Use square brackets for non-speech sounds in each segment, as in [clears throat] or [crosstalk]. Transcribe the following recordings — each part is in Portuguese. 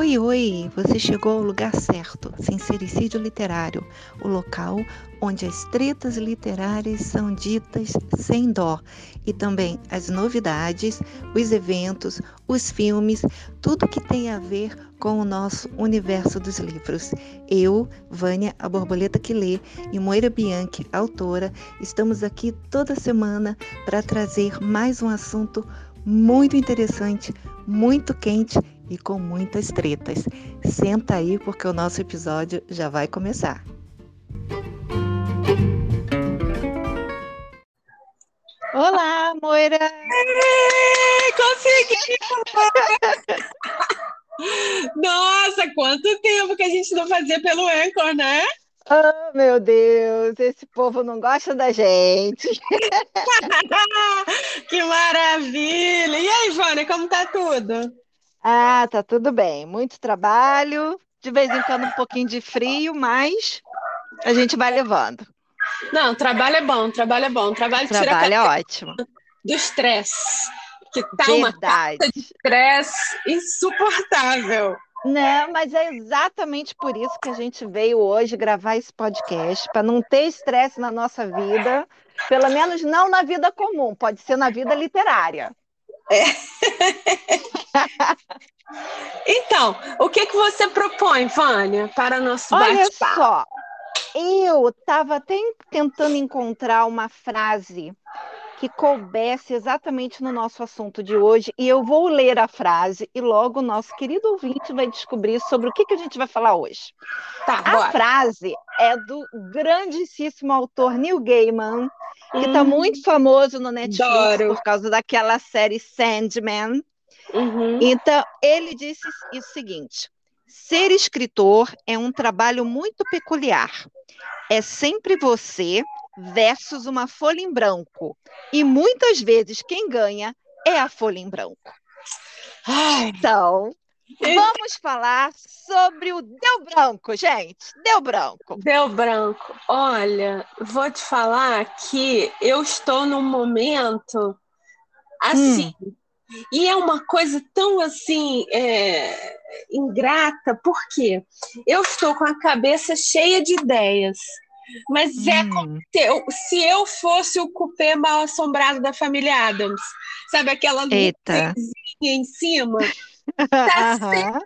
Oi, oi! Você chegou ao lugar certo, Sincericídio Literário, o local onde as tretas literárias são ditas sem dó e também as novidades, os eventos, os filmes, tudo que tem a ver com o nosso universo dos livros. Eu, Vânia, a borboleta que lê, e Moira Bianchi, autora, estamos aqui toda semana para trazer mais um assunto muito interessante, muito quente e com muitas tretas. Senta aí porque o nosso episódio já vai começar. Olá, Moira! Consegui! Nossa, quanto tempo que a gente não fazia pelo Anchor, né? Oh, meu Deus, esse povo não gosta da gente. [laughs] que maravilha! E aí, Vânia, como tá tudo? Ah, tá tudo bem. Muito trabalho, de vez em quando um pouquinho de frio, mas a gente vai levando. Não, trabalho é bom, trabalho é bom. Trabalho, trabalho é ótimo. Do estresse. Que tá Verdade. uma carta de estresse insuportável. Não, mas é exatamente por isso que a gente veio hoje gravar esse podcast, para não ter estresse na nossa vida, pelo menos não na vida comum, pode ser na vida literária. É. [laughs] então, o que, que você propõe, Vânia, para nosso? Olha só, eu estava até tentando encontrar uma frase que coubesse exatamente no nosso assunto de hoje, e eu vou ler a frase e logo o nosso querido ouvinte vai descobrir sobre o que, que a gente vai falar hoje. Tá, a bora. frase é do grandíssimo autor Neil Gaiman, que está hum, muito famoso no Netflix adoro. por causa daquela série Sandman. Uhum. Então, ele disse o seguinte: ser escritor é um trabalho muito peculiar. É sempre você versus uma folha em branco. E muitas vezes quem ganha é a folha em branco. Então, vamos falar sobre o Deu Branco, gente. Deu Branco. Deu Branco. Olha, vou te falar que eu estou num momento assim. Hum. E é uma coisa tão assim é, ingrata, porque eu estou com a cabeça cheia de ideias. Mas é hum. como se eu, se eu fosse o cupê mal assombrado da família Adams. Sabe aquela luzinha em cima? [laughs] Tá sempre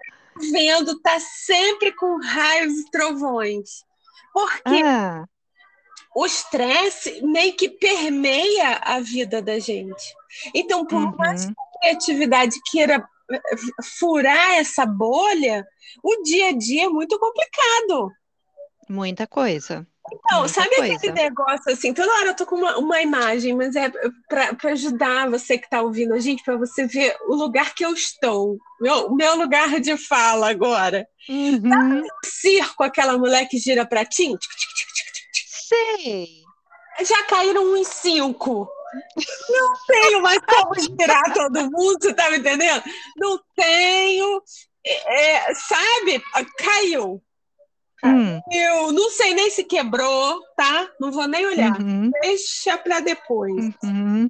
vendo, tá sempre com raios e trovões. Porque ah. o estresse meio que permeia a vida da gente. Então, por uhum. mais que a criatividade queira eh, furar essa bolha, o dia a dia é muito complicado. Muita coisa. Então, Muita sabe coisa. aquele negócio assim? Toda hora eu tô com uma, uma imagem, mas é para ajudar você que está ouvindo a gente, para você ver o lugar que eu estou, meu, meu lugar de fala agora. Uhum. Sabe circo, aquela mulher que gira para ti? Sei. Já caíram uns cinco. Não tenho mais como girar todo mundo, você tá me entendendo? Não tenho. É, é sabe? Caiu. Hum. Eu não sei nem se quebrou, tá? Não vou nem olhar. Uhum. Deixa para depois. Uhum.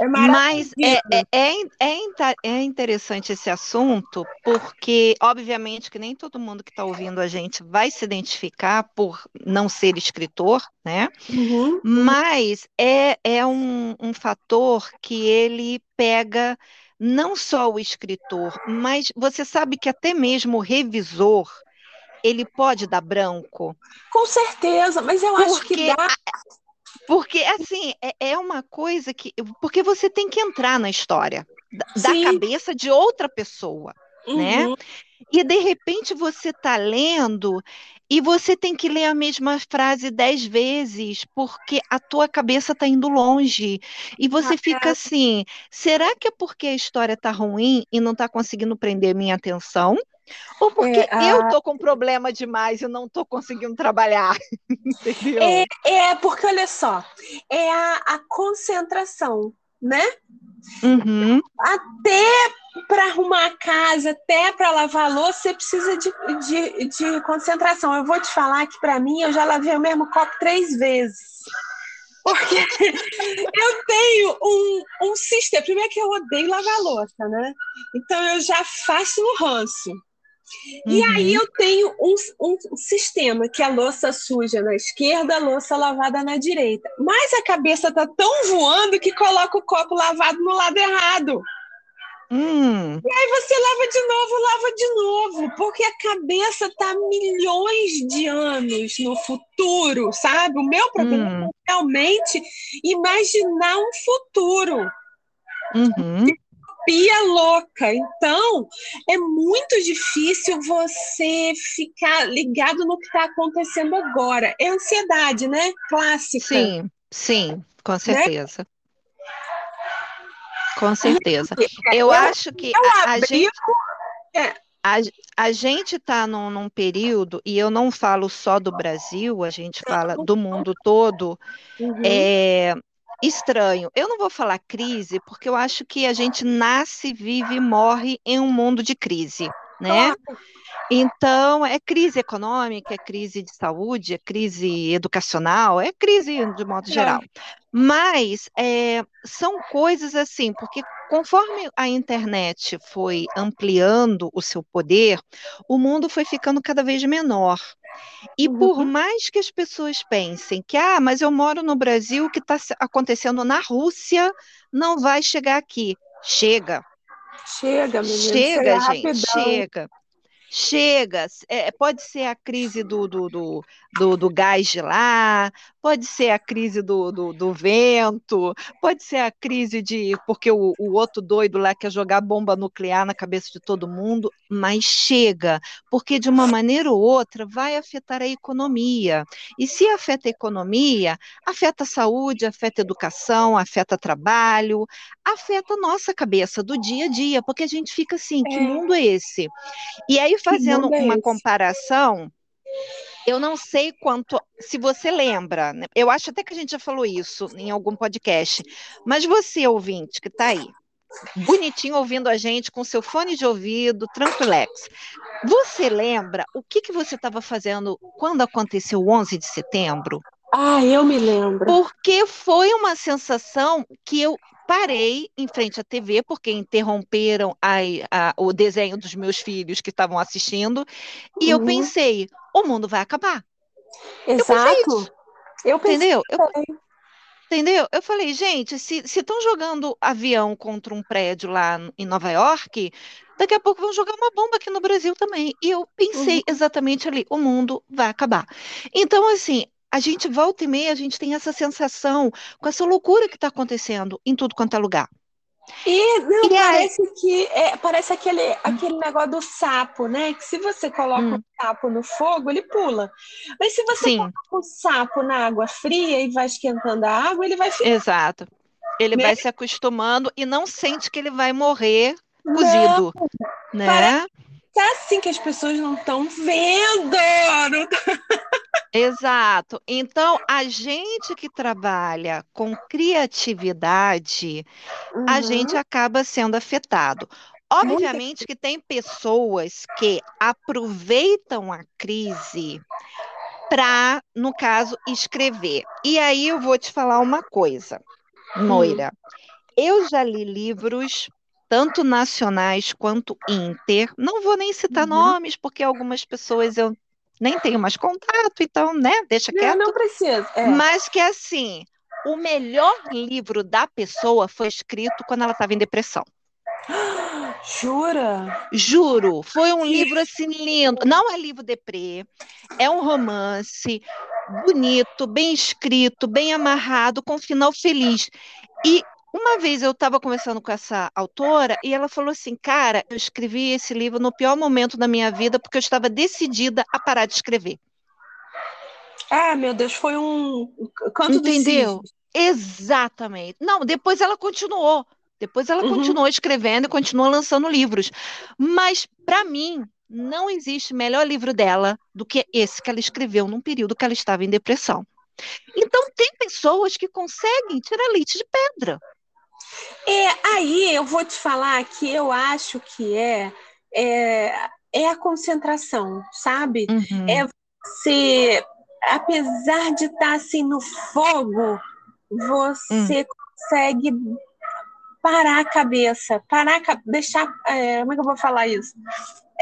É Mas é, é, é, é, é, interessante esse assunto, porque, obviamente, que nem todo mundo que está ouvindo a gente vai se identificar por não ser escritor, né? Uhum. Mas é, é um, um fator que ele pega não só o escritor, mas você sabe que até mesmo o revisor ele pode dar branco? Com certeza, mas eu acho que dá. Porque, assim, é, é, uma coisa que. Porque você tem que entrar na história da, da cabeça de outra pessoa, né? uhum. né? E de repente você está lendo e você tem que ler a mesma frase dez vezes, porque a tua cabeça está indo longe. E você ah, fica assim: será que é porque a história está ruim e não está conseguindo prender minha atenção? Ou porque é, a... eu tô com problema demais e não tô conseguindo trabalhar. [laughs] Entendeu? É, é, porque olha só, é a, a concentração, né? Uhum. Até para arrumar a casa, até para lavar a louça, você precisa de, de, de concentração. Eu vou te falar que para mim eu já lavei o mesmo copo três vezes. Porque [laughs] eu tenho um, um sistema. Primeiro que eu odeio lavar louça, né? Então eu já faço no ranço Uhum. E aí eu tenho um, um, sistema que é a louça suja na esquerda, a louça lavada na direita. Mas a cabeça tá tão voando que coloca o copo lavado no lado errado. Hum. E aí você lava de novo, lava de novo, porque a cabeça tá milhões de anos no futuro, sabe? O meu problema hum. é realmente imaginar um futuro. Uhum. Pia louca. Então, é muito difícil você ficar ligado no que está acontecendo agora. É ansiedade, né? Clássica. Sim, sim, com né? certeza. Né? Com certeza. Eu, acho que a, a gente. É. A, a gente está num, num, período, e eu não falo só do Brasil, a gente fala do mundo todo, uhum. é, estranho. Eu não vou falar crise, porque eu acho que a gente nasce, vive e morre em um mundo de crise, né? Então, é crise econômica, é crise de saúde, é crise educacional, é crise de modo é. geral. Mas é, são coisas assim, porque conforme a internet foi ampliando o seu poder, o mundo foi ficando cada vez menor. E uhum. por mais que as pessoas pensem que, ah, mas eu moro no Brasil, o que está acontecendo na Rússia não vai chegar aqui. Chega. Chega, menina. Chega, gente, rapidão. chega. Chega, é, pode ser a crise do, do, do, do, do gás de lá, pode ser a crise do, do, do, vento, pode ser a crise de porque o, o outro doido lá quer jogar bomba nuclear na cabeça de todo mundo, mas chega, porque de uma maneira ou outra vai afetar a economia. E se afeta a economia, afeta a saúde, afeta a educação, afeta trabalho, afeta a nossa cabeça do dia a dia, porque a gente fica assim, é. que mundo é esse? E aí fazendo uma comparação, eu não sei quanto, se você lembra, né? eu acho até que a gente já falou isso em algum podcast, mas você, ouvinte, que está aí, bonitinho ouvindo a gente com seu fone de ouvido, tranquilex. Você lembra o que, que você estava fazendo quando aconteceu o 11 de setembro? Ah, eu me lembro. Porque foi uma sensação que eu parei em frente à TV, porque interromperam a, a, o desenho dos meus filhos que estavam assistindo, e uhum. eu pensei, o mundo vai acabar. Exato. Eu pensei, Entendeu? Eu, entendeu? Eu falei, gente, se estão jogando avião contra um prédio lá em Nova York, daqui a pouco vão jogar uma bomba aqui no Brasil também. E eu pensei uhum. exatamente ali, o mundo vai acabar. Então, assim, a gente volta e meia, a gente tem essa sensação com essa loucura que está acontecendo em tudo quanto é lugar. E, não, e parece aí... que é, parece aquele, aquele negócio do sapo, né? Que se você coloca hum. o sapo no fogo, ele pula. Mas se você Sim. coloca o sapo na água fria e vai esquentando a água, ele vai ficar. Exato. Ele né? vai se acostumando e não sente que ele vai morrer cozido. Não, né? Parece é assim que as pessoas não estão vendo. Não tá... Exato. Então, a gente que trabalha com criatividade, uhum. a gente acaba sendo afetado. Obviamente que tem pessoas que aproveitam a crise para, no caso, escrever. E aí eu vou te falar uma coisa, Moira. Eu já li livros tanto nacionais quanto inter. Não vou nem citar uhum. nomes, porque algumas pessoas eu nem tenho mais contato, então, né, deixa quieto. Não, não precisa. É. Mas que assim, o melhor livro da pessoa foi escrito quando ela estava em depressão. [gasps] Jura? Juro, foi um livro assim lindo. Não é livro deprê, é um romance bonito, bem escrito, bem amarrado, com um final feliz. E uma vez eu estava conversando com essa autora e ela falou assim: Cara, eu escrevi esse livro no pior momento da minha vida porque eu estava decidida a parar de escrever. Ah, meu Deus, foi um canto Entendeu? Exatamente. Não, depois ela continuou. Depois ela uhum. continuou escrevendo e continuou lançando livros. Mas, para mim, não existe melhor livro dela do que esse que ela escreveu num período que ela estava em depressão. Então, tem pessoas que conseguem tirar leite de pedra. É, aí eu vou te falar que eu acho que é, é, é a concentração, sabe? Uhum. É você, apesar de estar tá, assim no fogo, você uhum. consegue parar a cabeça, parar, deixar, é, como é que eu vou falar isso?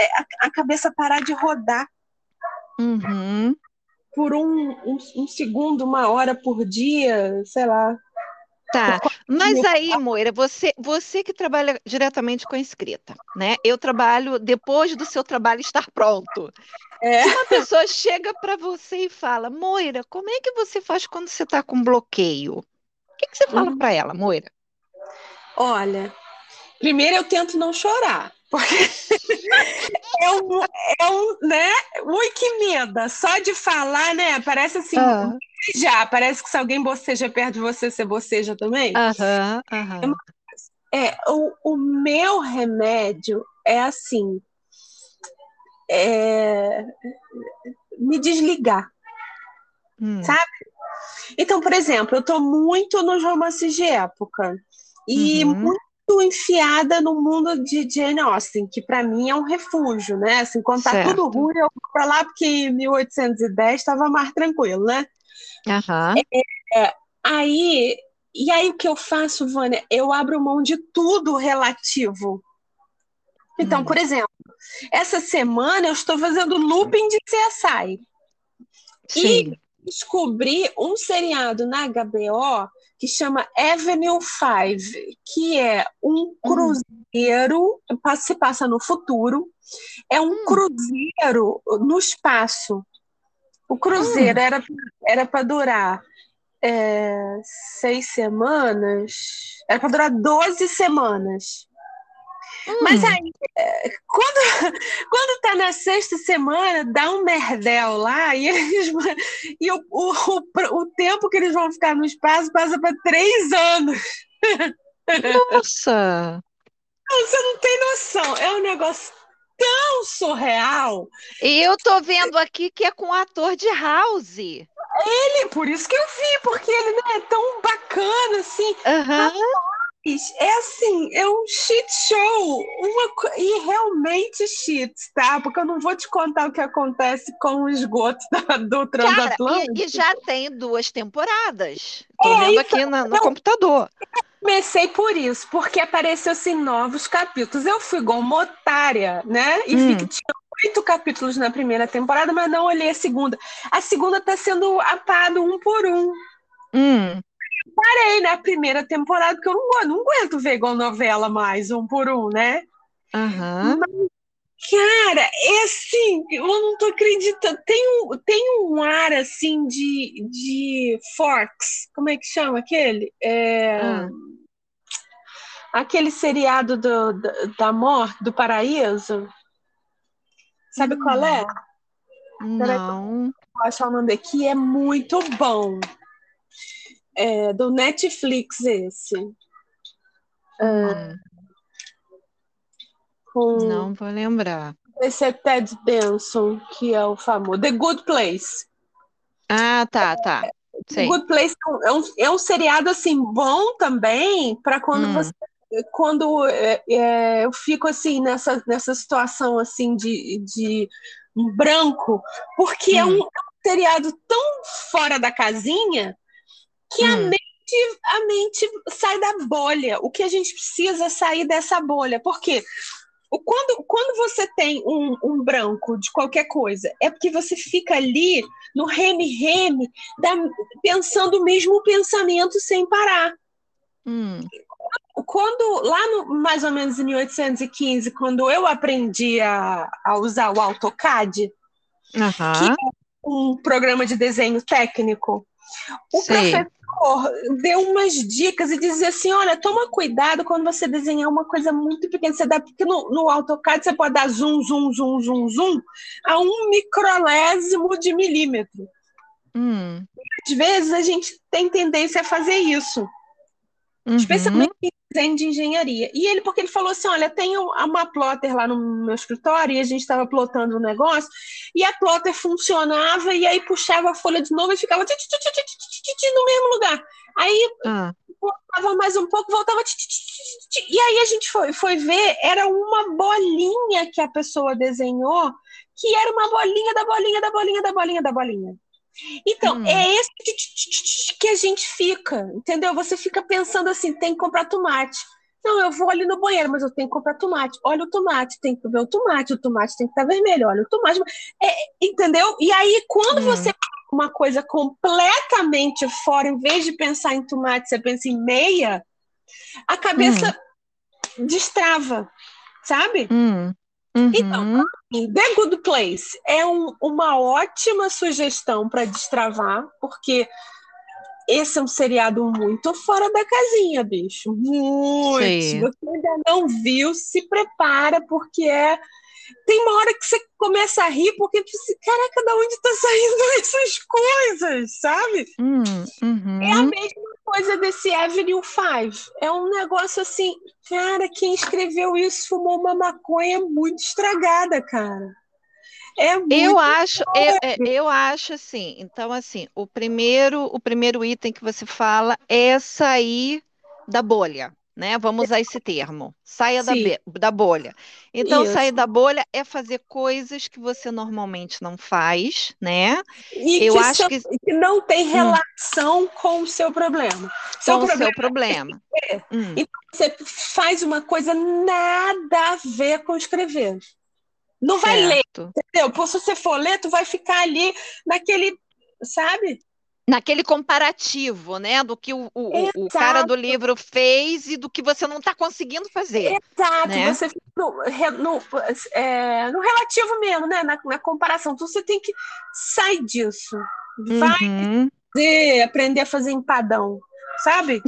é, a, a cabeça parar de rodar. Uhum. Por um, um, um, segundo, uma hora por dia, sei lá. Tá, mas aí, Moira, você, você que trabalha diretamente com a escrita, né? Eu trabalho depois do seu trabalho estar pronto. É. Se uma pessoa chega para você e fala, Moira, como é que você faz quando você está com bloqueio? O que, que você fala uhum. para ela, Moira? Olha, primeiro eu tento não chorar. Porque [laughs] é um, é um, né? Ui, que medo. Só de falar, né? Parece assim, ah. Já. Parece que se alguém boceja perto de você, você boceja também. Aham, aham. É, o, o meu remédio é assim. É, me desligar. Hum. Sabe? Então, por exemplo, eu estou muito nos romances de época. E uhum. muito enfiada no mundo de Jane Austen, que para mim é um refúgio, né? Assim, quando tá certo. tudo ruim, eu vou para lá porque em 1810 estava mais tranquilo, né? Uhum. É, é, aí, e aí o que eu faço, Vânia? Eu abro mão de tudo relativo. Então, hum. por exemplo, essa semana eu estou fazendo looping de CSI. Sim. E descobri um seriado na HBO que chama Avenue 5, que é um hum. cruzeiro, hum. se passa no futuro, é um hum. cruzeiro no espaço. O cruzeiro hum. era era para durar é, seis semanas, era para durar 12 semanas. Hum. Mas aí, é, quando, [laughs] quando tá na sexta semana, dá um merdel lá e, eles, [laughs] e o, o, o, o tempo que eles vão ficar no espaço passa para três anos. [laughs] Nossa! Você não tem noção. É um negócio tão surreal. E eu tô vendo aqui que é com o ator de House. Ele, por isso que eu vi, porque ele não é tão bacana assim. Uhum. É assim, é um shit show. Uma, e realmente shit, tá? Porque eu não vou te contar o que acontece com o esgoto da, do transatlântico. e, e, já tem duas temporadas. Tô é, vendo aqui na, no computador. Comecei por isso, porque apareceu assim novos capítulos. Eu fui igual uma otária, né? E hum. tinha oito capítulos na primeira temporada, mas não olhei a segunda. A segunda está sendo apado um por um. Hum parei na primeira temporada, porque eu não, não aguento ver igual novela mais, um por um, né? Uhum. Mas, cara, é assim, eu não tô acreditando. Tem um, tem um ar assim de, de Forks, como é que chama aquele? É, uhum. Aquele seriado do, da, da morte, do paraíso. Sabe uhum. qual é? Não. Vou achar o nome aqui, é muito bom. É, do Netflix esse. Hum. Com... Não vou lembrar. Esse é Ted Benson, que é o famoso. The Good Place. Ah, tá, tá. Sei. The Good Place é um, é um seriado assim bom também para quando hum. você quando é, é, eu fico assim nessa, nessa situação assim de, de um branco, porque é hum. é, um, é seriado tão fora da casinha que hum. a, mente, a mente sai da bolha. O que a gente precisa é sair dessa bolha. Por quê? Quando, quando você tem um, um branco de qualquer coisa, é porque você fica ali no reme-reme, pensando o mesmo pensamento sem parar. Hum. Quando, lá no, mais ou menos em 1815, quando eu aprendi a, a usar o AutoCAD, uhum. que é um programa de desenho técnico, o Sei. professor deu umas dicas e dizia assim: olha, toma cuidado quando você desenhar uma coisa muito pequena. Você dá, porque no, no AutoCAD você pode dar zoom, zoom, zoom, zoom, zoom a um microlésimo de milímetro. Hum. Às vezes a gente tem tendência a fazer isso. Uhum. Especialmente em desenho de engenharia. E ele, porque ele falou assim: olha, tem uma plotter lá no meu escritório e a gente estava plotando um negócio, e a plotter funcionava, e aí puxava a folha de novo e ficava no mesmo lugar. Aí ah. voltava mais um pouco, voltava. E aí a gente foi, foi ver, era uma bolinha que a pessoa desenhou, que era uma bolinha da bolinha da bolinha da bolinha da bolinha. Então, hum. é esse que a gente fica, entendeu? Você fica pensando assim, tem que comprar tomate. Não, eu vou ali no banheiro, mas eu tenho que comprar tomate. Olha o tomate, tem que ver o tomate, o tomate tem que estar vermelho, olha o tomate. É, entendeu? E aí, quando hum. você uma coisa completamente fora, em vez de pensar em tomate, você pensa em meia, a cabeça hum. destrava, sabe? Hum. Então, uhum. Então, The Good Place é um, uma ótima sugestão para destravar, porque esse é um seriado muito fora da casinha, bicho. Muito. Se você ainda não viu, se prepara, porque é. Tem uma hora que você começa a rir, porque você, caraca, da onde tá saindo [laughs] essas coisas, sabe? Hum, uhum. É a mesma coisa desse Avenue 5. É um negócio assim, cara, quem escreveu isso fumou uma maconha muito estragada, cara. É eu acho, eu, é, eu, acho assim. Então, assim, o primeiro, o primeiro item que você fala é sair da bolha, né? Vamos usar esse termo. Saia da, da, bolha. Então, Isso. sair da bolha é fazer coisas que você normalmente não faz, né? E eu que acho que... que... não tem hum. relação hum. com o seu problema. Seu com problema. o seu problema. É. Hum. Então, você faz uma coisa nada a ver com escrever. Não certo. vai ler, entendeu? Porque se você for ler, tu vai ficar ali naquele, sabe? Naquele comparativo, né? Do que o, o, o cara do livro fez e do que você não está conseguindo fazer. Exato, né? você fica no, no, é, no, relativo mesmo, né? Na, na, comparação. Então você tem que sair disso. Vai uhum. fazer, aprender a fazer empadão sabe?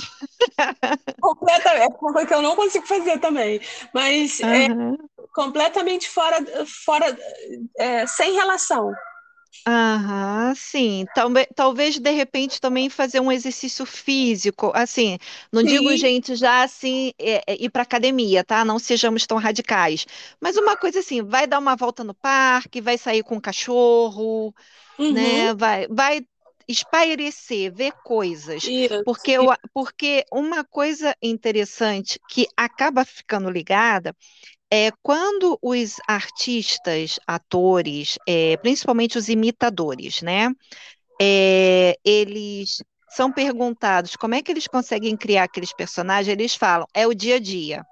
[laughs] Completamente. É uma coisa que eu não consigo fazer também. Mas uhum. é completamente fora, fora é, sem relação. Aham, sim. Talvez, talvez de repente também fazer um exercício físico, assim, não digo Sim. gente já assim é, é, ir para academia, tá? Não sejamos tão radicais. Mas uma coisa assim, vai dar uma volta no parque, vai sair com o cachorro, né? Uhum. Vai, vai espairecer, ver coisas. Isso. Porque, eu, porque uma coisa interessante que acaba ficando ligada é quando os artistas, atores, é, principalmente os imitadores, né? É, eles são perguntados como é que eles conseguem criar aqueles personagens, eles falam, é o dia a dia.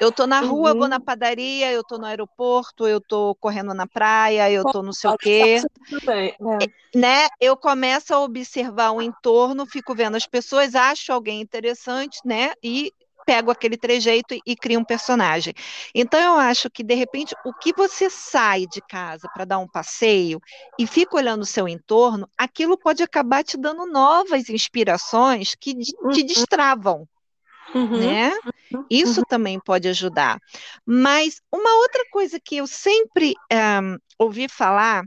Eu tô na rua, uhum. vou na padaria, eu tô no aeroporto, eu tô correndo na praia, eu tô não sei o quê. Também, é. Né? Eu começo a observar o entorno, fico vendo as pessoas, acho alguém interessante, né? E pego aquele trejeito e, e crio um personagem. Então eu acho que de repente o que você sai de casa para dar um passeio e fica olhando o seu entorno, aquilo pode acabar te dando novas inspirações que te uhum. destravam. Uhum, né? Uhum, Isso uhum. também pode ajudar. Mas uma outra coisa que eu sempre um, ouvi falar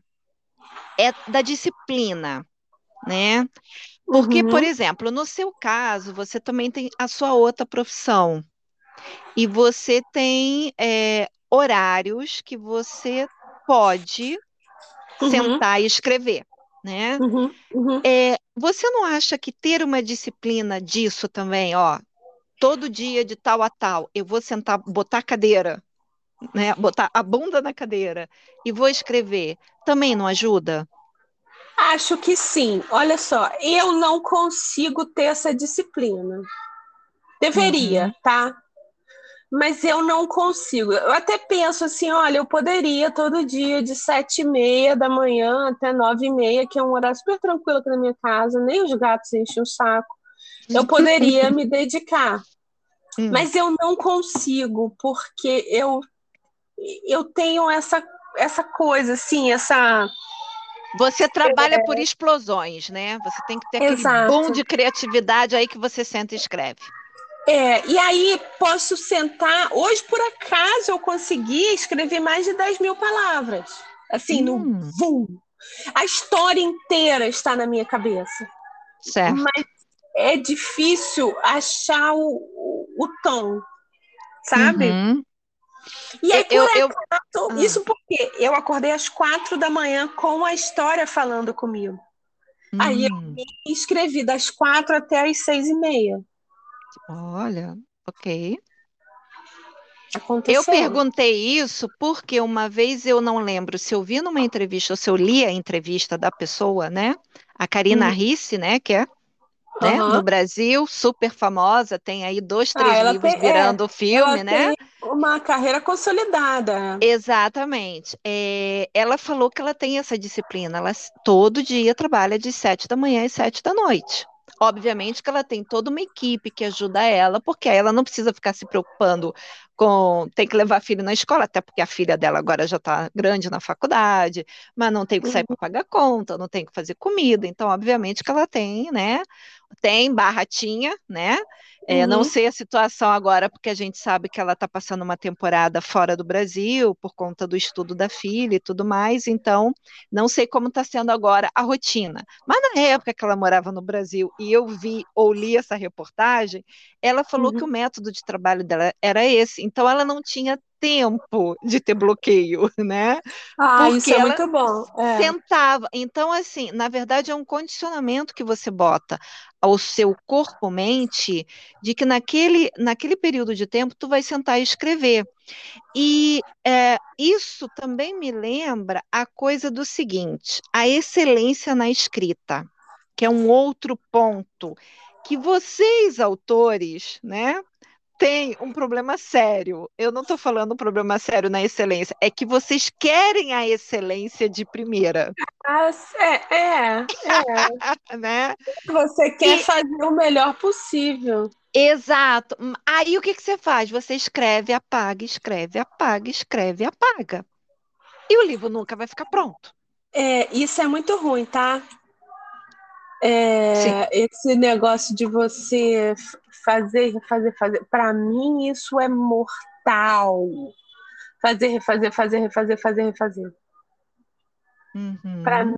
é da disciplina, né? Porque, por uhum. exemplo, no seu caso, você também tem a sua outra profissão. E você tem é, horários que você pode uhum. sentar e escrever, né? Uhum, é, você não acha que ter uma disciplina disso também, ó, todo dia de tal a tal, eu vou sentar, botar a cadeira, né, botar a bunda na cadeira e vou escrever, também não ajuda? Acho que sim. Olha só, eu não consigo ter essa disciplina. Deveria, uhum. tá? Mas eu não consigo. Eu até penso assim, olha, eu poderia todo dia de sete e meia da manhã até nove e meia, que é um horário super tranquilo aqui na minha casa, nem os gatos enchem o saco eu poderia [laughs] me dedicar. Hum. Mas eu não consigo, porque eu, eu tenho essa, essa coisa, assim, essa. Você trabalha é... por explosões, né? Você tem que ter aquele Exato. bom de criatividade aí que você senta e escreve. É, e aí posso sentar. Hoje, por acaso, eu consegui escrever mais de 10 mil palavras. Assim, hum. no vum. A história inteira está na minha cabeça. Certo. Mas é difícil achar o, o, o tom, sabe? Uhum. E aí, eu, eu, acaso, eu... isso porque eu acordei às quatro da manhã com a história falando comigo. Hum. Aí eu hum. escrevi das quatro até as seis e meia. Olha, ok. Aconteceu. Eu perguntei isso porque uma vez eu não lembro se eu vi numa entrevista ou se eu li a entrevista da pessoa, né? A Karina hum. Risse, né? Que é né? Uhum. No Brasil, super famosa, tem aí dois, ah, três ah, livros tem, é, virando é, filme, né? uma carreira consolidada. Exatamente. É, ela falou que ela tem essa disciplina, ela todo dia trabalha de sete da manhã às sete da noite. Obviamente que ela tem toda uma equipe que ajuda ela, porque ela não precisa ficar se preocupando com tem que levar a filha na escola, até porque a filha dela agora já está grande na faculdade, mas não tem que sair para uhum. pagar conta, não tem que fazer comida, então obviamente que ela tem, né? Tem barratinha, né? É, uhum. Não sei a situação agora, porque a gente sabe que ela está passando uma temporada fora do Brasil por conta do estudo da filha e tudo mais, então não sei como está sendo agora a rotina. Mas na época que ela morava no Brasil e eu vi ou li essa reportagem, ela falou uhum. que o método de trabalho dela era esse, então ela não tinha tempo de ter bloqueio, [laughs] né? Ah, Porque isso é muito bom. É. Sentava. Então, assim, na verdade, é um condicionamento que você bota ao seu corpo-mente de que naquele, naquele período de tempo tu vai sentar e escrever. E é, isso também me lembra a coisa do seguinte: a excelência na escrita, que é um outro ponto que vocês, autores, né? Tem um problema sério. Eu não estou falando um problema sério na excelência, é que vocês querem a excelência de primeira. Ah, é, é, é. [laughs] né? Você quer e... fazer o melhor possível. Exato. Aí o que, que você faz? Você escreve, apaga, escreve, apaga, escreve, apaga. E o livro nunca vai ficar pronto. É, isso é muito ruim, tá? É, esse negócio de você fazer, refazer, fazer. Para mim, isso é mortal. Fazer, refazer, fazer, refazer, fazer, refazer. Uhum. Para mim,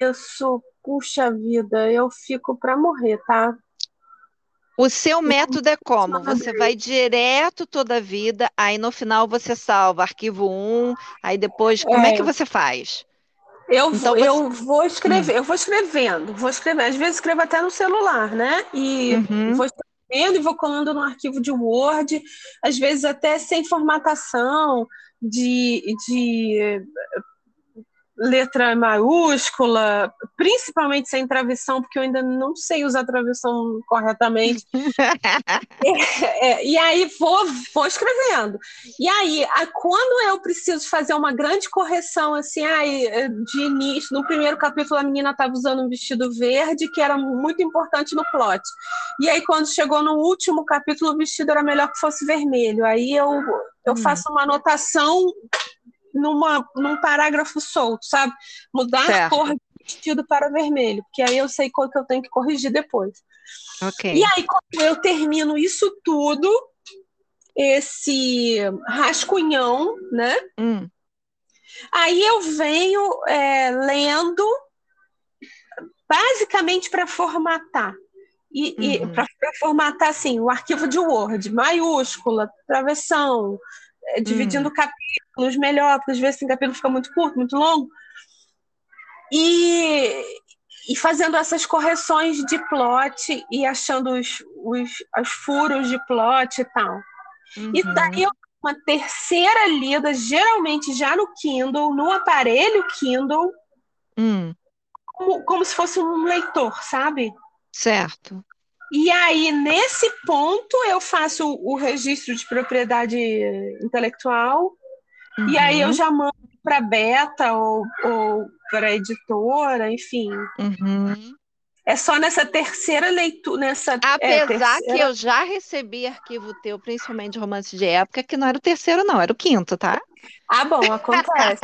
isso, puxa vida, eu fico para morrer, tá? O seu método é como? Você vai direto toda a vida, aí no final você salva arquivo 1, aí depois, como é, é que você faz? Eu, então, você... eu vou escrever, hum. eu vou escrevendo, vou escrever. Às vezes escrevo até no celular, né? E uhum. vou escrevendo e vou colando no arquivo de Word, às vezes até sem formatação de, de letra maiúscula, principalmente sem travessão, porque eu ainda não sei usar travessão corretamente. [laughs] é, é, e aí vou, vou escrevendo. E aí, a, quando eu preciso fazer uma grande correção, assim, aí, de início, no primeiro capítulo a menina estava usando um vestido verde, que era muito importante no plot. E aí, quando chegou no último capítulo, o vestido era melhor que fosse vermelho. Aí eu, eu hum. faço uma anotação numa, num parágrafo solto, sabe? Mudar certo. a cor do vestido para vermelho, porque aí eu sei qual que eu tenho que corrigir depois. Okay. E aí, quando eu termino isso tudo, esse rascunhão, né? Hum. Aí eu venho é, lendo basicamente para formatar. E, uhum. e para formatar assim, o arquivo de Word, maiúscula, travessão, dividindo hum. capítulos melhor, porque às vezes tem capítulo fica muito curto, muito longo. E, e fazendo essas correções de plot e achando os, os, os furos de plot e tal. Uhum. E daí uma terceira lida, geralmente já no Kindle, no aparelho Kindle, hum. como, como se fosse um leitor, sabe? Certo. E aí, nesse ponto, eu faço o registro de propriedade intelectual, uhum. e aí eu uhum. já mando para beta ou, ou para editora, enfim. Uhum. É só nessa terceira leitura, nessa. É, Apesar é, que eu já recebi arquivo teu, principalmente de romance de época, que não era o terceiro, não, era o quinto, tá? Ah, bom, [laughs] acontece.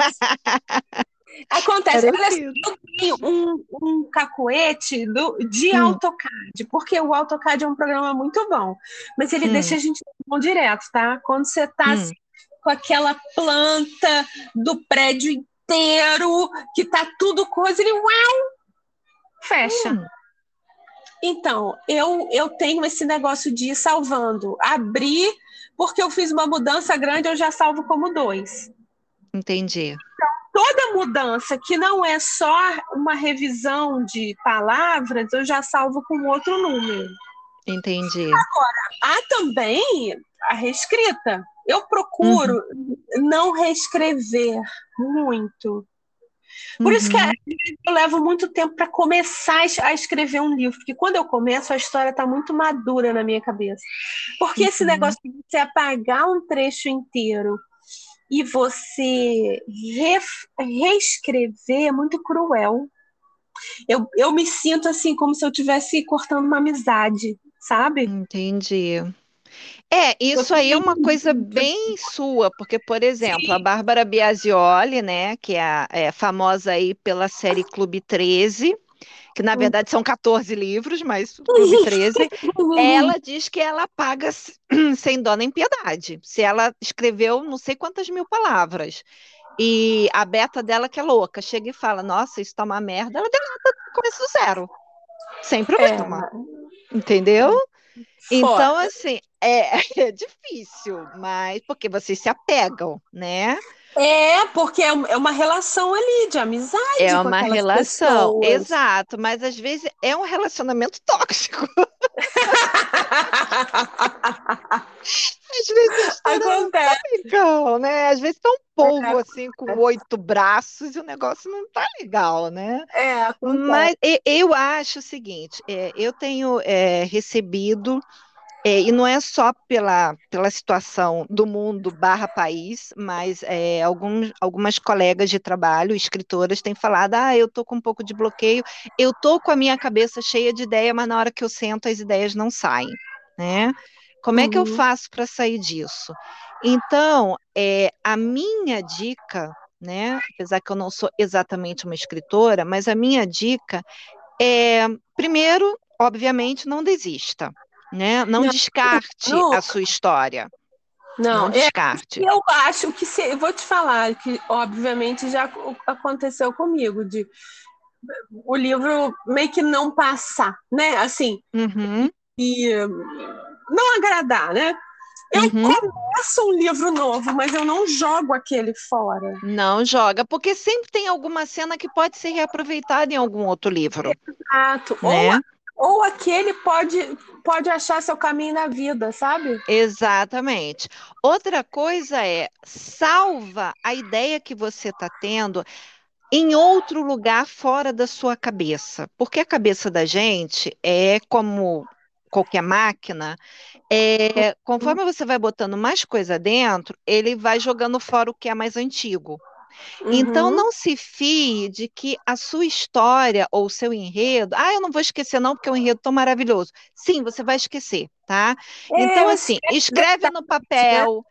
Acontece, olha assim, eu tenho um, um cacuete do, de hum. AutoCAD, porque o AutoCAD é um programa muito bom, mas ele hum. deixa a gente bom direto, tá? Quando você tá hum. assim, com aquela planta do prédio inteiro, que tá tudo coisa, ele uau, fecha. Hum. Então, eu, eu tenho esse negócio de ir salvando. Abrir, porque eu fiz uma mudança grande, eu já salvo como dois. Entendi. Então, toda mudança que não é só uma revisão de palavras, eu já salvo com outro número. Entendi. Agora, há também a reescrita. Eu procuro uhum. não reescrever muito. Por uhum. isso que uhum. eu levo muito tempo para começar a escrever um livro, porque quando eu começo, a história está muito madura na minha cabeça. Porque uhum. esse negócio de você apagar um trecho inteiro e você re, reescrever é muito cruel. Eu, eu me sinto assim, como se eu estivesse cortando uma amizade, sabe? Entendi. É, isso aí é uma coisa [laughs] bem sua, porque, por exemplo, a Bárbara Biasioli, né, que é, é famosa aí pela série Clube 13, que na hum. verdade são 14 livros, mas [laughs] Clube 13, ela diz que ela paga [clears throat] sem dó nem piedade. Se ela escreveu não sei quantas mil palavras. E a beta dela, que é louca, chega e fala: Nossa, isso tá uma merda, ela deleta começo do zero. Sem problema. É. Entendeu? Então, assim, é, [laughs] é, difícil, mas porque vocês se apegam, né? É, porque é, é uma relação ali de amizade. É uma relação, pessoas. exato, mas às vezes é um relacionamento tóxico. [laughs] às vezes acontece. legal, né? Às vezes tá um povo assim com oito braços e o negócio não tá legal, né? É, acontece. Mas eu acho o seguinte, é, eu tenho é, recebido é, e não é só pela, pela situação do mundo barra país, mas é, alguns, algumas colegas de trabalho, escritoras, têm falado, ah, eu estou com um pouco de bloqueio, eu estou com a minha cabeça cheia de ideia, mas na hora que eu sento as ideias não saem, né? Como é que eu uhum. faço para sair disso? Então, é, a minha dica, né, apesar que eu não sou exatamente uma escritora, mas a minha dica é, primeiro, obviamente, não desista, né? Não, não descarte não. a sua história. Não, não é descarte. É, eu acho que se, vou te falar que obviamente já aconteceu comigo de o livro meio que não passar, né? Assim, uhum. e não agradar, né? Eu uhum. começo um livro novo, mas eu não jogo aquele fora. Não joga, porque sempre tem alguma cena que pode ser reaproveitada em algum outro livro. Exato. Né? Ou ou aquele pode, pode achar seu caminho na vida, sabe? Exatamente. Outra coisa é salva a ideia que você está tendo em outro lugar fora da sua cabeça, porque a cabeça da gente é como qualquer máquina, é, conforme você vai botando mais coisa dentro, ele vai jogando fora o que é mais antigo. Então, uhum. não se fie de que a sua história ou o seu enredo, ah, eu não vou esquecer, não, porque é um enredo tão maravilhoso. Sim, você vai esquecer, tá? É, então, assim, escreve no [laughs] papel.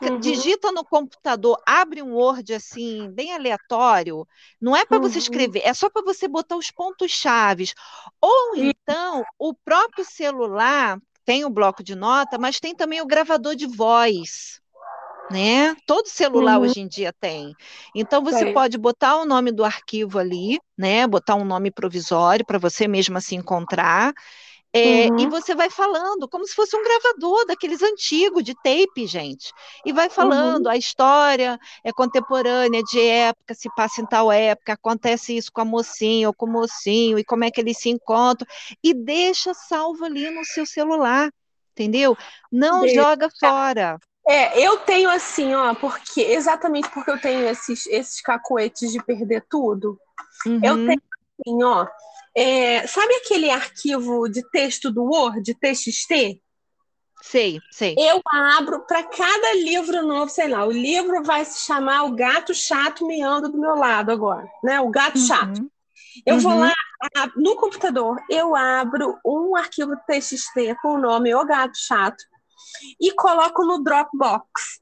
Uhum. Digita no computador, abre um Word assim, bem aleatório. Não é para uhum. você escrever, é só para você botar os pontos chaves. Ou então, o próprio celular tem o bloco de nota, mas tem também o gravador de voz né? Todo celular uhum. hoje em dia tem. Então você é. pode botar o nome do arquivo ali, né? Botar um nome provisório para você mesma se encontrar. É, uhum. E você vai falando, como se fosse um gravador daqueles antigos, de tape, gente. E vai falando, uhum. a história é contemporânea, de época, se passa em tal época, acontece isso com a mocinha ou com o mocinho, e como é que eles se encontram. E deixa salvo ali no seu celular, entendeu? Não deixa. joga fora. É, eu tenho assim, ó, porque exatamente porque eu tenho esses, esses cacoetes de perder tudo. Uhum. Eu tenho assim, ó. É, sabe aquele arquivo de texto do Word, TXT? Sei, sei. Eu abro para cada livro novo, sei lá, o livro vai se chamar O Gato Chato Meando do meu lado agora, né? O Gato uhum. Chato. Eu uhum. vou lá no computador, eu abro um arquivo TXT com o nome O Gato Chato e coloco no Dropbox.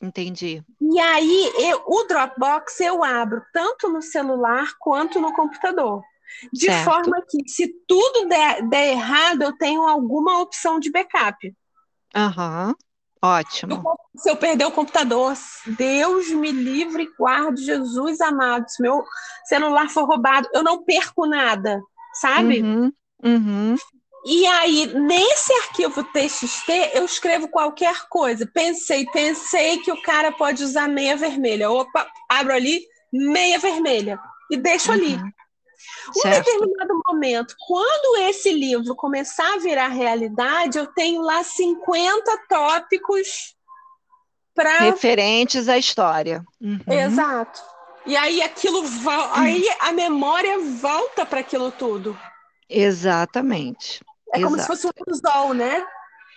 Entendi. E aí, eu, o Dropbox eu abro tanto no celular quanto no computador. De certo. forma que, se tudo der, der, errado, eu tenho alguma opção de backup. Aham, uhum. ótimo. Se eu perder o computador, Deus me livre e guarde, Jesus amado. Se meu celular for roubado, eu não perco nada, sabe? Uhum. Uhum. E aí, nesse arquivo TXT, eu escrevo qualquer coisa. Pensei, pensei que o cara pode usar meia vermelha. Opa, abro ali, meia vermelha. E deixo uhum. ali. Um certo. determinado momento, quando esse livro começar a virar realidade, eu tenho lá 50 tópicos para. Referentes à história. Uhum. Exato. E aí aquilo aí a memória volta para aquilo tudo. Exatamente. É como Exato. se fosse um anzol, né?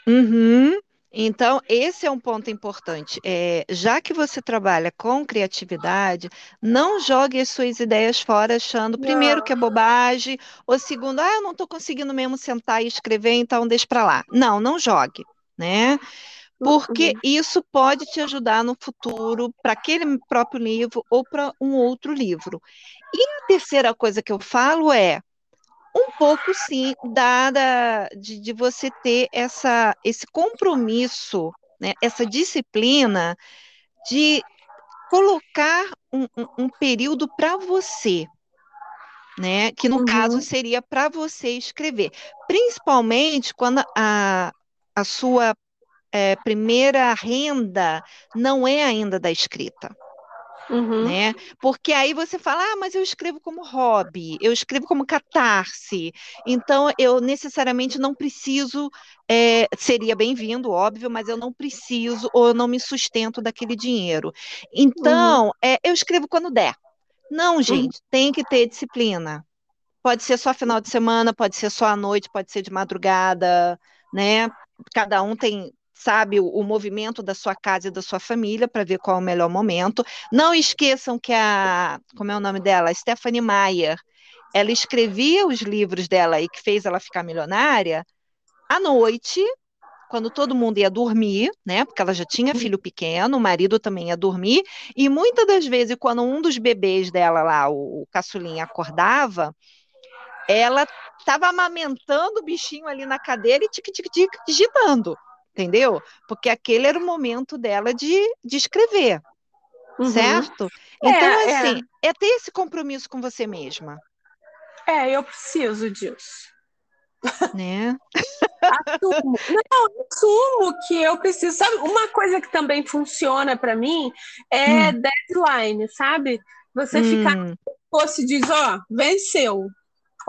Uhum. Então, esse é um ponto importante. É, já que você trabalha com criatividade, não jogue as suas ideias fora achando, primeiro, que é bobagem, ou segundo, ah, eu não estou conseguindo mesmo sentar e escrever, então deixa para lá. Não, não jogue, né? Porque uhum. isso pode te ajudar no futuro para aquele próprio livro ou para um outro livro. E a terceira coisa que eu falo é um pouco, sim, dada de, de você ter essa, esse compromisso, né, essa disciplina de colocar um, um, um período para você, né? Que no uhum. caso seria para você escrever, principalmente quando a, a sua é, primeira renda não é ainda da escrita. Uhum. Né? Porque aí você fala, ah, mas eu escrevo como hobby, eu escrevo como catarse, então eu necessariamente não preciso, é, seria bem-vindo, óbvio, mas eu não preciso ou eu não me sustento daquele dinheiro. Então, uhum. é, eu escrevo quando der. Não, uhum. gente, uhum. tem que ter disciplina. Pode ser só final de semana, pode ser só à noite, pode ser de madrugada, né? Cada um tem, sabe, o, o, movimento da sua casa e da sua família para ver qual é o melhor momento. Não esqueçam que a, como é o nome dela? Stephanie Meyer, ela escrevia os livros dela e que fez ela ficar milionária à noite, quando todo mundo ia dormir, né? Porque ela já tinha filho pequeno, o marido também ia dormir, e muitas das vezes, quando um dos bebês dela lá, o, o caçulinha, acordava, ela estava amamentando o bichinho ali na cadeira e tic-tic-tic digitando entendeu? Porque aquele era o momento dela de, de escrever, uhum. certo? É, então, é, assim, é. é ter esse compromisso com você mesma. É, eu preciso disso. Né? [laughs] assumo. Não, assumo que eu preciso. Sabe, uma coisa que também funciona para mim é hum. deadline, sabe? Você hum. ficar fosse diz, ó, venceu.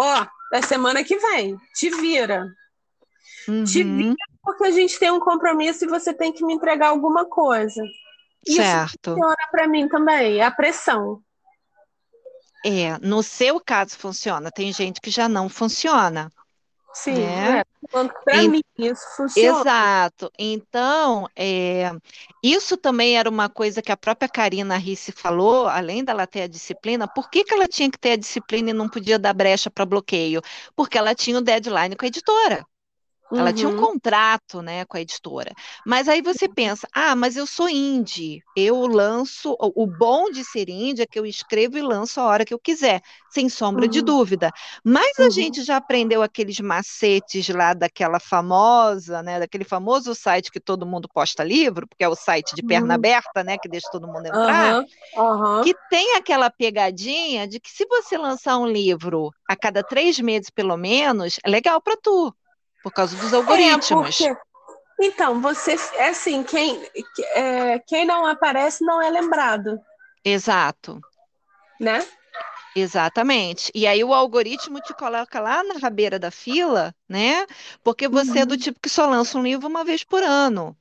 Ó, é semana que vem, te vira. Uhum. Te vira porque a gente tem um compromisso e você tem que me entregar alguma coisa. Certo. Isso funciona para mim também, é a pressão. É, no seu caso funciona, tem gente que já não funciona. Sim, né? é. para mim isso funciona. Exato. Então, é, isso também era uma coisa que a própria Karina Risse falou, além dela ter a disciplina, por que, que ela tinha que ter a disciplina e não podia dar brecha para bloqueio? Porque ela tinha o deadline com a editora. Ela uhum. tinha um uhum. contrato, né, com a editora. Mas aí você pensa, ah, mas eu sou indie, eu lanço. O bom de ser indie é que eu escrevo e lanço a hora que eu quiser, sem sombra uhum. de dúvida. Mas uhum. a gente já aprendeu aqueles macetes lá daquela famosa, né, daquele famoso site que todo mundo posta livro, porque é o site de perna uhum. aberta, né, que deixa todo mundo entrar, que tem aquela pegadinha de que se você lançar um livro a cada três meses, pelo menos, é legal para tu por causa dos algoritmos. É porque... Então, você é assim, quem, é, quem não aparece não é lembrado. Exato. Né? Exatamente. E aí o algoritmo te coloca lá na rabeira da fila, né? Porque você uhum. é do uhum. tipo que só lança um livro uma vez por ano.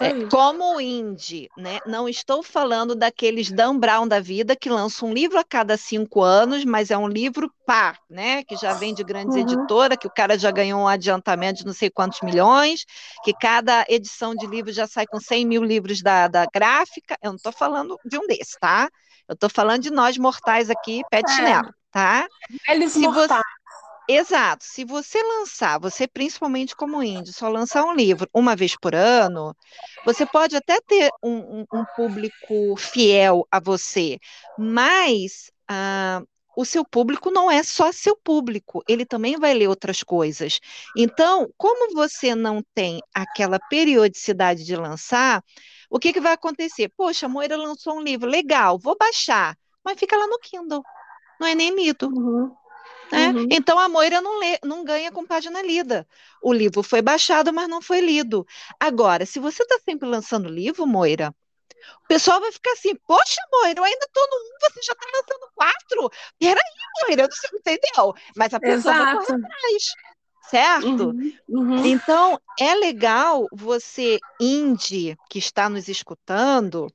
É, é como indie, né? Não estou falando daqueles Dan Brown da vida que lançam um livro a cada cinco anos, mas é um livro par, né? Que já vem de grandes uhum. editoras, que o cara já ganhou um adiantamento de não sei quantos milhões, que cada edição de livro já sai com 100 mil livros da, da gráfica. Eu não estou falando de um desses, tá? Eu estou falando de nós mortais aqui, pé de é. chinelo, tá? Eles Se mortais. Você... Exato. Se você lançar, você principalmente como índio, só lançar um livro uma vez por ano, você pode até ter um, um, um público fiel a você, mas ah, o seu público não é só seu público, ele também vai ler outras coisas. Então, como você não tem aquela periodicidade de lançar, o que, que vai acontecer? Poxa, a Moira lançou um livro, legal, vou baixar, mas fica lá no Kindle, não é nem lido. Uhum. Né? Uhum. Então a Moira não, lê, não ganha com página lida. O livro foi baixado, mas não foi lido. Agora, se você está sempre lançando livro, Moira, o pessoal vai ficar assim, poxa, Moira, eu ainda estou no um, você já está lançando quatro. Peraí, Moira, você entendeu? Mas a pessoa Exato. vai correr atrás. Certo? Uhum, uhum. Então, é legal você, indie, que está nos escutando,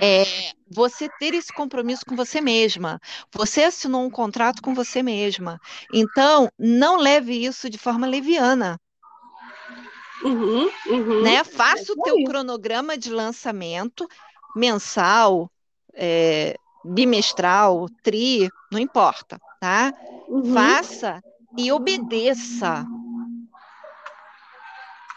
é você ter esse compromisso com você mesma. Você assinou um contrato com você mesma. Então, não leve isso de forma leviana. Uhum, uhum. Né? Faça o teu cronograma de lançamento mensal, é, bimestral, tri, não importa, tá? Uhum. Faça e obedeça.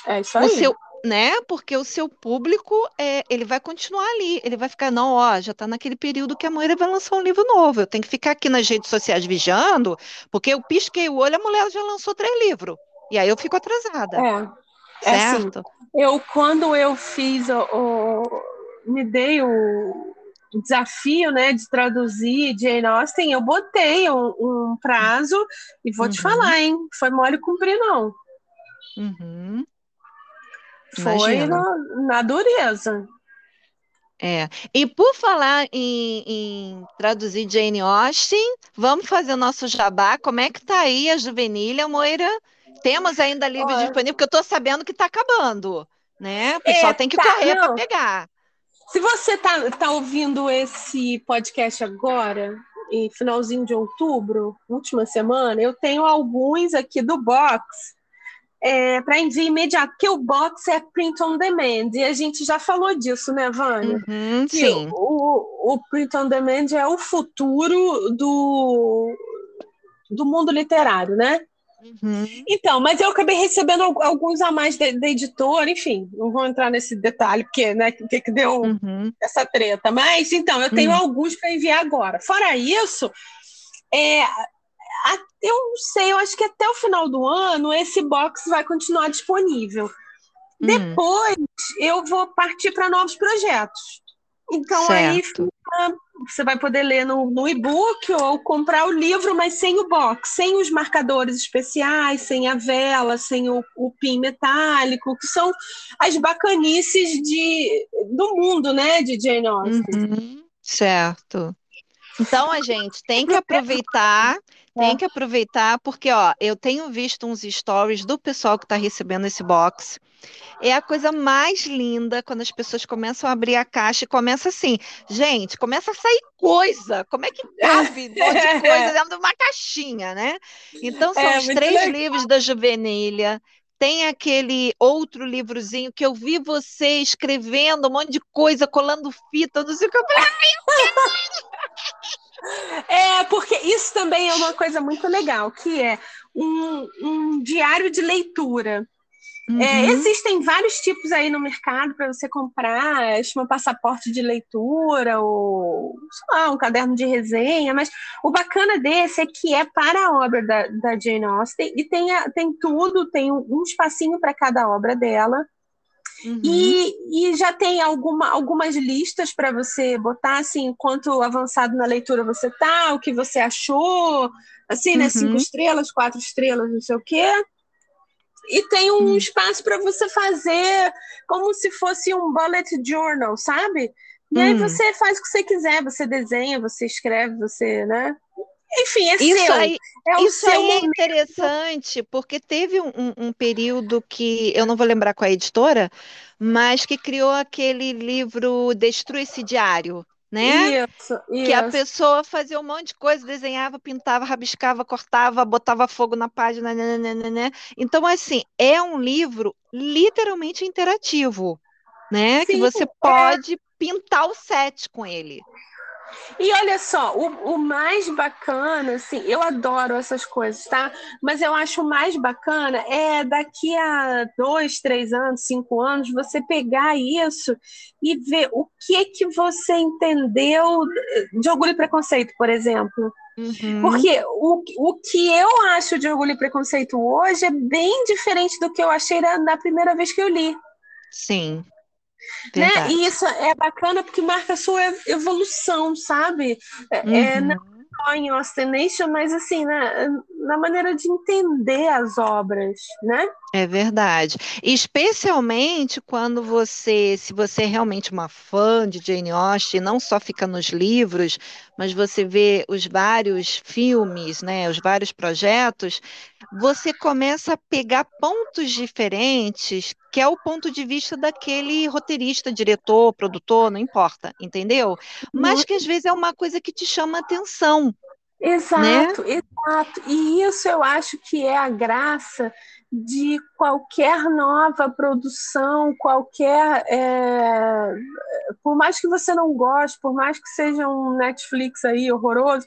É isso aí. O seu, né? Porque o seu público, é, ele vai continuar ali, ele vai ficar, não, ó, já está naquele período que a Moira vai lançar um livro novo, eu tenho que ficar aqui nas redes sociais vigiando, porque eu pisquei o olho, a mulher já lançou três livros, e aí eu fico atrasada. É, é certo? Assim, eu, quando eu fiz, o, o, me dei o desafio, né, de traduzir Jane Austen, eu botei um, um prazo, e vou uhum. te falar, hein, foi mole cumprir, não. Uhum. Foi na, na, dureza. É. E por falar em, em, traduzir Jane Austen, vamos fazer o nosso jabá. Como é que tá aí a Juvenilha, Moira? Temos ainda livro Olha. disponível, porque eu estou sabendo que está acabando, né? O pessoal é, tem que tá, correr para pegar. Se você está tá ouvindo esse podcast agora, em finalzinho de outubro, última semana, eu tenho alguns aqui do box é, para envio imediato, porque o box é print on demand, e a gente já falou disso, né, Vânia? Uhum, sim. O, o print on demand é o futuro do, do mundo literário, né? Uhum. Então, mas eu acabei recebendo alguns a mais da editora, enfim, não vou entrar nesse detalhe, porque, né, o que, que deu uhum. essa treta. Mas, então, eu tenho uhum. alguns para enviar agora. Fora isso, é, eu não sei, eu acho que até o final do ano esse box vai continuar disponível. Hum. Depois eu vou partir para novos projetos. Então certo. aí fica, você vai poder ler no, no e-book ou comprar o livro, mas sem o box, sem os marcadores especiais, sem a vela, sem o, o pin metálico, que são as bacanices de, do mundo, né, de Jane Austen. Uhum. Certo. Então, a gente tem que aproveitar, tem é. que aproveitar, porque ó, eu tenho visto uns stories do pessoal que está recebendo esse box. É a coisa mais linda quando as pessoas começam a abrir a caixa e começa assim, gente, começa a sair coisa. Como é que cabe um monte de coisa dentro de uma caixinha, né? Então são é, os três legal. livros da Juvenilha. Tem aquele outro livrozinho que eu vi você escrevendo um monte de coisa, colando fita, não sei o que. Eu falei, é, porque isso também é uma coisa muito legal, que é um, um diário de leitura. É, uhum. É, existem vários tipos aí no mercado para você comprar, chama passaporte de leitura ou lá, um caderno de resenha, mas o bacana desse é que é para a obra da, da Jane Austen e tem, tem tudo, tem um, um espacinho para cada obra dela. Uhum. E, e já tem alguma, algumas listas para você botar assim, quanto avançado na leitura você tá, o que você achou, assim, uhum. né? Cinco uhum. estrelas, quatro estrelas, não sei o quê. E tem um espaço para você fazer como se fosse um bullet journal, sabe? E aí hum. você faz o que você quiser, você desenha, você escreve, você, né? Enfim, é isso seu. Aí, é isso aí é interessante, porque teve um, um, período que eu não vou lembrar qual é a editora, mas que criou aquele livro Destrua esse Diário. Né? Isso, isso. Que a pessoa fazia um monte de coisa, desenhava, pintava, rabiscava, cortava, botava fogo na página, né, né, né, né. Então, assim, é um livro literalmente interativo, né? Sim, que você é. pode pintar o set com ele. E olha só, o, o, mais bacana, assim, eu adoro essas coisas, tá? Mas eu acho o mais bacana é daqui a dois, três anos, cinco anos, você pegar isso e ver o que que você entendeu de orgulho e preconceito, por exemplo. Uhum. Porque o, o que eu acho de orgulho e preconceito hoje é bem diferente do que eu achei da, da primeira vez que eu li. Sim. Né? E isso é bacana porque marca a sua evolução, sabe? É, uhum. É, não só em Ostination, mas assim, na, na maneira de entender as obras, né? É verdade. Especialmente quando você, se você é realmente uma fã de Jane Austen, não só fica nos livros, mas você vê os vários filmes, né, os vários projetos, você começa a pegar pontos diferentes porque é o ponto de vista daquele roteirista, diretor, produtor, não importa, entendeu? Mas que às vezes é uma coisa que te chama atenção. Exato, né? exato. E isso eu acho que é a graça de qualquer nova produção, qualquer. É, por mais que você não goste, por mais que seja um Netflix aí horroroso,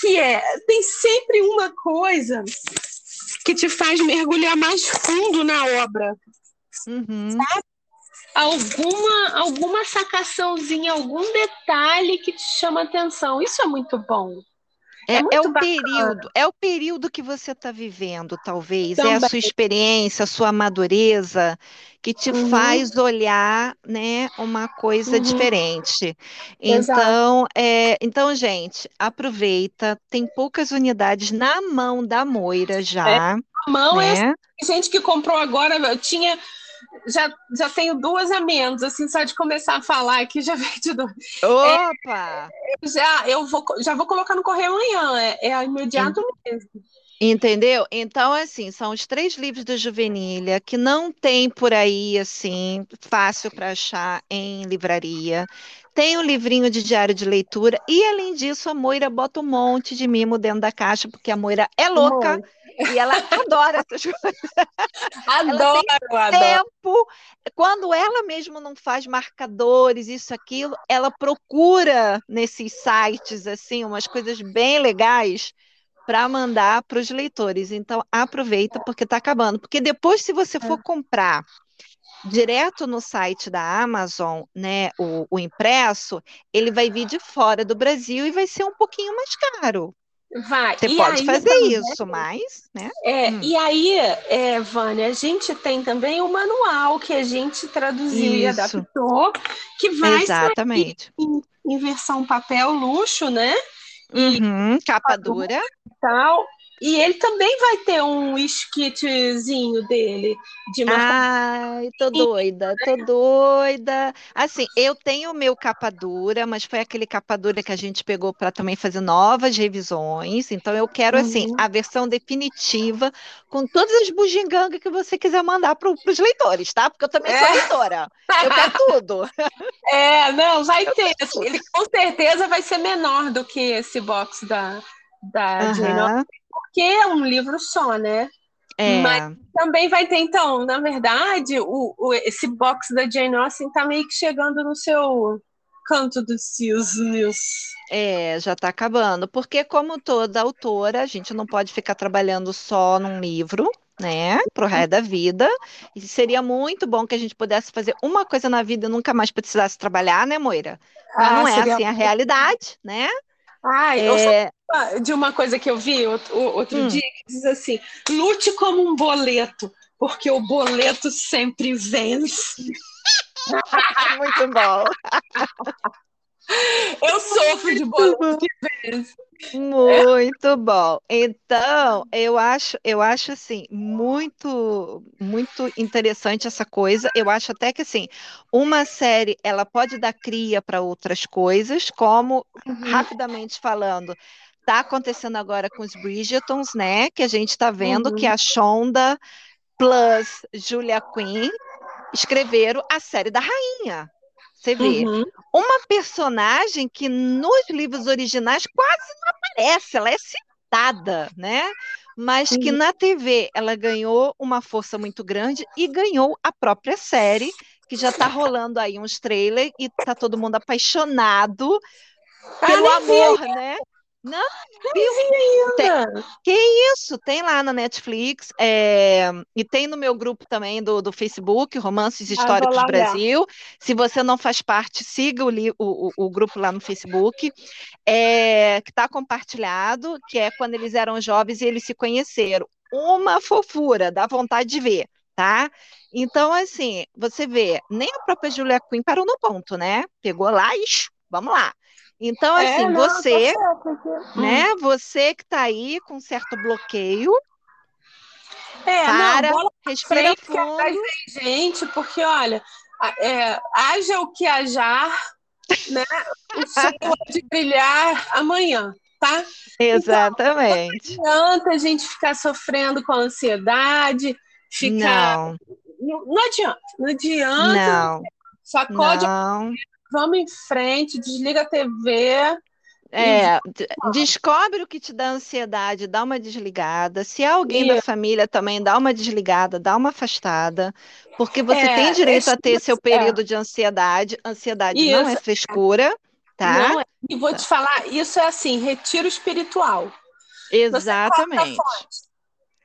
que é, tem sempre uma coisa que te faz mergulhar mais fundo na obra. Uhum. Sabe? Alguma, alguma sacaçãozinha, algum detalhe que te chama atenção. Isso é muito bom. É, é, é o período, é o período que você está vivendo, talvez, Também. é a sua experiência, a sua madureza que te uhum. faz olhar, né, uma coisa uhum. diferente. Então, é, então, gente, aproveita, tem poucas unidades na mão da Moira já. É, a mão é né? é gente que comprou agora, eu tinha já, já tenho duas a menos, assim, só de começar a falar aqui já [laughs] veio de dois. Opa! É, já, eu vou, já vou colocar no correio amanhã, é, é imediato mesmo. Entendeu? Então, assim, são os três livros do Juvenília que não tem por aí, assim, fácil para achar em livraria. Tem o um livrinho de diário de leitura e, além disso, a Moira bota um monte de mimo dentro da caixa, porque a Moira é louca. E ela adora essas coisas. [laughs] Adoro, ela tem tempo. Quando ela mesmo não faz marcadores, isso, aquilo, ela procura nesses sites, assim, umas coisas bem legais para mandar para os leitores. Então, aproveita porque está acabando. Porque depois, se você for é. comprar direto no site da Amazon, né, o, o impresso, ele vai vir de fora do Brasil e vai ser um pouquinho mais caro. Vai. Você e pode fazer também, isso, mas, né? É, hum. E aí, é, Vânia, a gente tem também o manual que a gente traduziu isso. e adaptou, que vai Exatamente. Em, em, versão papel luxo, né? Uhum, capa dura. Tal. E ele também vai ter um skitzinho dele de Ai, tô doida, tô doida. Assim, eu tenho o meu capa dura, mas foi aquele capa dura que a gente pegou para também fazer novas revisões. Então eu quero assim uhum. a versão definitiva com todas as bugigangas que você quiser mandar para os leitores, tá? Porque eu também é. sou leitora. Eu quero tudo. [laughs] É, não, vai eu ter. Ele com certeza vai ser menor do que esse box da da uhum. Porque é um livro só, né? É. Mas também vai ter, então, na verdade, o, o, esse box da Jane Austen tá meio que chegando no seu canto dos cisnes. É, já está acabando. Porque, como toda autora, a gente não pode ficar trabalhando só num livro, né, pro resto da vida. E seria muito bom que a gente pudesse fazer uma coisa na vida e nunca mais precisasse trabalhar, né, Moira? Mas ah, não é assim a realidade, né? Eu é... de uma coisa que eu vi outro, outro hum. dia que diz assim: lute como um boleto, porque o boleto sempre vence. [laughs] Muito bom. Eu sofro de boleto que vence. Muito bom. Então, eu acho, eu acho assim muito, muito interessante essa coisa. Eu acho até que assim, uma série ela pode dar cria para outras coisas, como uhum. rapidamente falando, está acontecendo agora com os Bridgetons, né? Que a gente está vendo uhum. que a Shonda plus Julia Quinn escreveram a série da rainha. Você vê, uhum. uma personagem que nos livros originais quase não aparece, ela é citada, né? Mas que na TV ela ganhou uma força muito grande e ganhou a própria série, que já está rolando aí uns trailers e tá todo mundo apaixonado ah, pelo amor, né? Não? Tem, que isso? Tem lá na Netflix é, e tem no meu grupo também do, do Facebook, Romances ah, Históricos ah, Brasil. Se você não faz parte, siga o, o, o grupo lá no Facebook, é, que está compartilhado, que é quando eles eram jovens e eles se conheceram. Uma fofura, dá vontade de ver, tá? Então, assim, você vê, nem a própria Julia Quinn parou no ponto, né? Pegou lá e vamos lá. Então, é, assim, é, não, você, né, hum. você que está aí com certo bloqueio, é, para, não, respira fundo. gente, porque, olha, é, haja o que hajar, né, o sol [laughs] de brilhar amanhã, tá? Exatamente. Então, não adianta a gente ficar sofrendo com ansiedade, ficar... Não não, não adianta, não adianta. Não. Sacode, não. Vamos em frente, desliga a TV. É, descobre o que te dá ansiedade, dá uma desligada. Se é alguém da família também, dá uma desligada, dá uma afastada, porque você é, tem direito é, a ter seu período é. de ansiedade. Ansiedade isso. não é frescura, tá? Não, e vou te falar, isso é assim, retiro espiritual. Exatamente.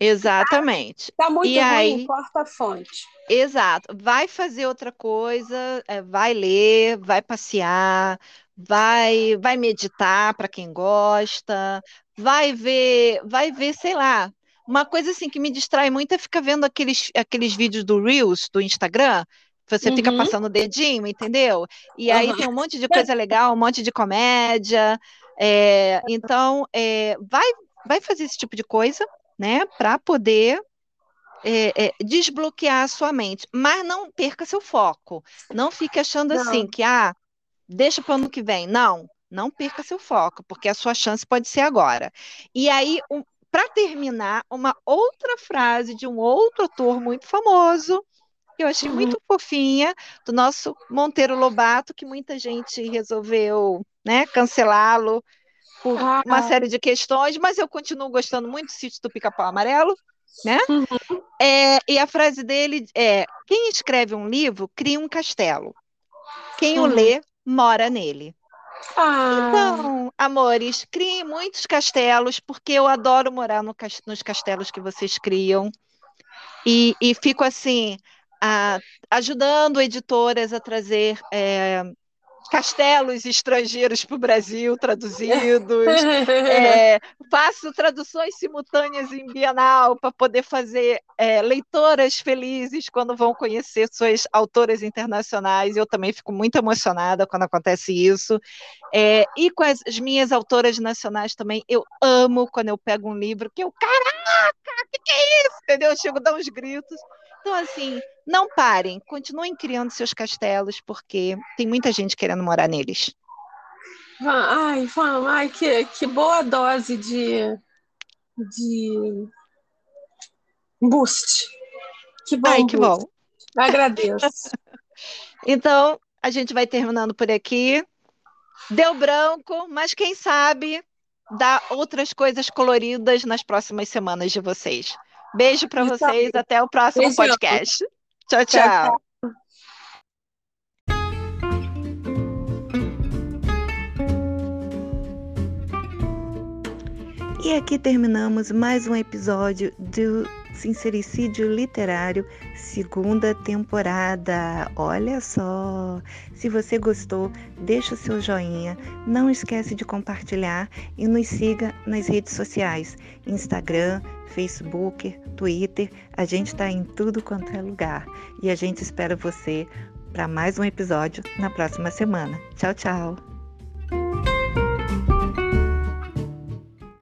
Exatamente. Tá, muito e ruim, aí, corta a fonte. Exato. Vai fazer outra coisa, é, vai ler, vai passear, vai vai meditar para quem gosta, vai ver, vai ver, sei lá, uma coisa assim que me distrai muito é ficar vendo aqueles, aqueles vídeos do Reels do Instagram, você uhum. fica passando o dedinho, entendeu? E aí tem um monte de coisa legal, um monte de comédia. É, então, é, vai, vai fazer esse tipo de coisa, né, para poder é, é, desbloquear a sua mente, mas não perca seu foco. Não fique achando não. assim que ah, deixa para o ano que vem. Não, não perca seu foco, porque a sua chance pode ser agora. E aí, um, para terminar, uma outra frase de um outro ator muito famoso, que eu achei uhum. muito fofinha, do nosso Monteiro Lobato, que muita gente resolveu né, cancelá-lo por ah. uma série de questões, mas eu continuo gostando muito do sítio do Pica-Pau Amarelo. Né? Uhum. É, e a frase dele é: quem escreve um livro cria um castelo. Quem uhum. o lê mora nele. Ah. Então, amores, criem muitos castelos, porque eu adoro morar no, nos castelos que vocês criam. E, e fico assim, a, ajudando editoras a trazer é, castelos estrangeiros para o Brasil traduzidos, [laughs] é, faço traduções simultâneas em Bienal para poder fazer é, leitoras felizes quando vão conhecer suas autoras internacionais. Eu também fico muito emocionada quando acontece isso. É, e com as, as, minhas autoras nacionais também, eu amo quando eu pego um livro que eu, caraca, o que, que é isso? Entendeu? Eu chego a dar uns gritos. Então, assim, não parem, continuem criando seus castelos, porque tem muita gente querendo morar neles. Ai, vamos, ai, que, que boa dose de, de boost. Que bom. Ai, que boost. bom. Agradeço. [laughs] então, a gente vai terminando por aqui. Deu branco, mas quem sabe dá outras coisas coloridas nas próximas semanas de vocês. Beijo para vocês, até o próximo Beijo. podcast. tchau. tchau. tchau. E aqui terminamos mais um episódio do Sincericídio Literário, segunda temporada. Olha só! Se você gostou, deixa o seu joinha, não esquece de compartilhar e nos siga nas redes sociais: Instagram, Facebook, Twitter. A gente está em tudo quanto é lugar. E a gente espera você para mais um episódio na próxima semana. Tchau, tchau!